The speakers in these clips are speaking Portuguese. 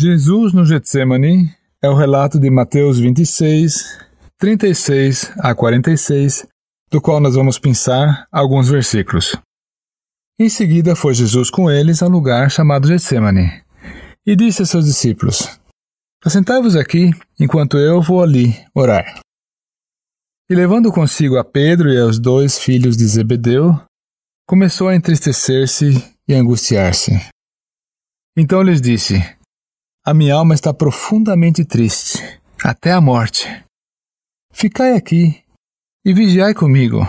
Jesus no Getsemane é o relato de Mateus 26, 36 a 46, do qual nós vamos pensar alguns versículos. Em seguida foi Jesus com eles a lugar chamado Getsemane, e disse a seus discípulos: Assentai-vos aqui, enquanto eu vou ali orar. E levando consigo a Pedro e aos dois filhos de Zebedeu, começou a entristecer-se e angustiar-se. Então lhes disse: A minha alma está profundamente triste, até a morte. Ficai aqui e vigiai comigo.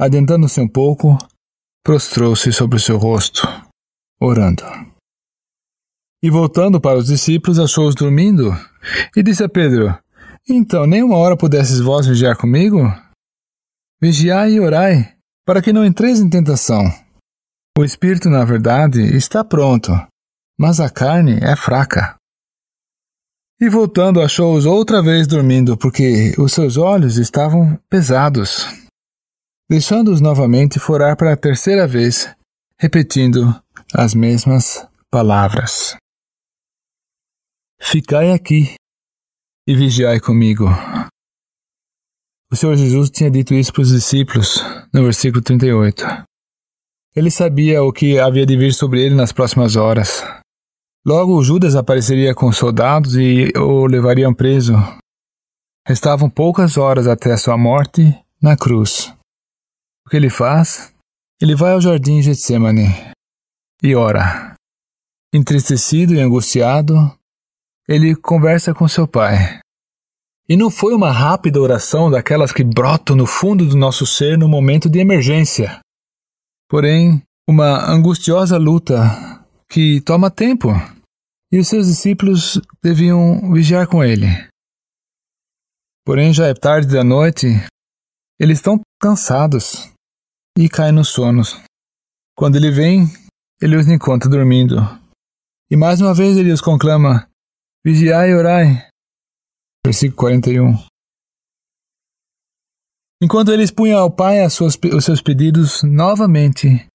Adentando-se um pouco, prostrou-se sobre o seu rosto, orando. E voltando para os discípulos, achou-os dormindo, e disse a Pedro: Então, nem uma hora pudesses vós vigiar comigo? Vigiai e orai, para que não entreis em tentação. O espírito, na verdade, está pronto, mas a carne é fraca. E voltando, achou-os outra vez dormindo, porque os seus olhos estavam pesados. Deixando-os novamente, forar para a terceira vez, repetindo as mesmas palavras. Ficai aqui e vigiai comigo. O Senhor Jesus tinha dito isso para os discípulos no versículo 38. Ele sabia o que havia de vir sobre ele nas próximas horas. Logo, Judas apareceria com soldados e o levariam preso. Restavam poucas horas até sua morte na cruz. O que ele faz? Ele vai ao jardim Getsemane e ora. Entristecido e angustiado, ele conversa com seu pai. E não foi uma rápida oração daquelas que brotam no fundo do nosso ser no momento de emergência. Porém, uma angustiosa luta que toma tempo. E os seus discípulos deviam vigiar com ele. Porém, já é tarde da noite, eles estão cansados e caem no sono. Quando ele vem, ele os encontra dormindo. E mais uma vez ele os conclama: Vigiai e orai. Versículo 41. Enquanto eles punham ao Pai suas, os seus pedidos novamente,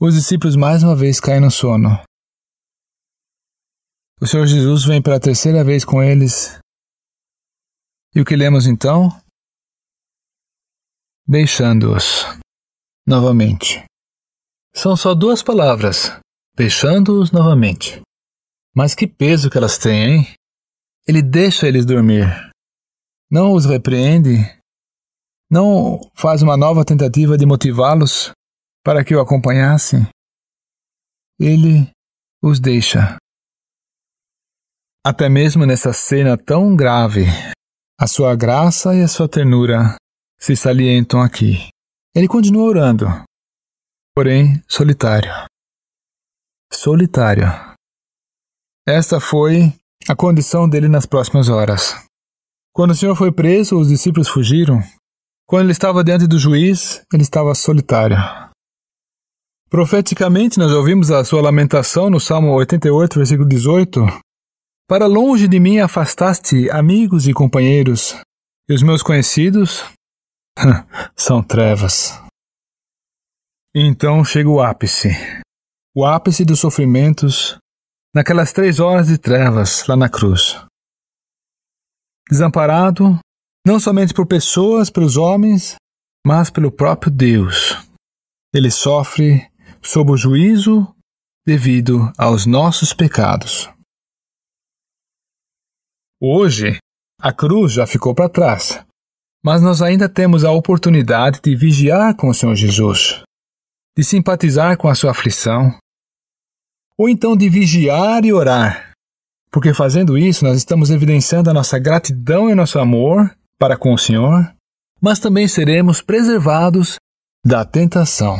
os discípulos mais uma vez caem no sono. O Senhor Jesus vem pela terceira vez com eles. E o que lemos então? Deixando-os novamente. São só duas palavras: deixando-os novamente. Mas que peso que elas têm, hein? Ele deixa eles dormir. Não os repreende. Não faz uma nova tentativa de motivá-los para que o acompanhassem. Ele os deixa. Até mesmo nessa cena tão grave, a sua graça e a sua ternura se salientam aqui. Ele continua orando, porém solitário. Solitário. Esta foi a condição dele nas próximas horas. Quando o Senhor foi preso, os discípulos fugiram. Quando ele estava diante do juiz, ele estava solitário. Profeticamente, nós ouvimos a sua lamentação no Salmo 88, versículo 18. Para longe de mim afastaste amigos e companheiros, e os meus conhecidos são trevas. Então chega o ápice o ápice dos sofrimentos naquelas três horas de trevas lá na cruz. Desamparado, não somente por pessoas, pelos homens, mas pelo próprio Deus. Ele sofre sob o juízo devido aos nossos pecados. Hoje, a cruz já ficou para trás, mas nós ainda temos a oportunidade de vigiar com o Senhor Jesus, de simpatizar com a sua aflição, ou então de vigiar e orar, porque fazendo isso nós estamos evidenciando a nossa gratidão e nosso amor para com o Senhor, mas também seremos preservados da tentação.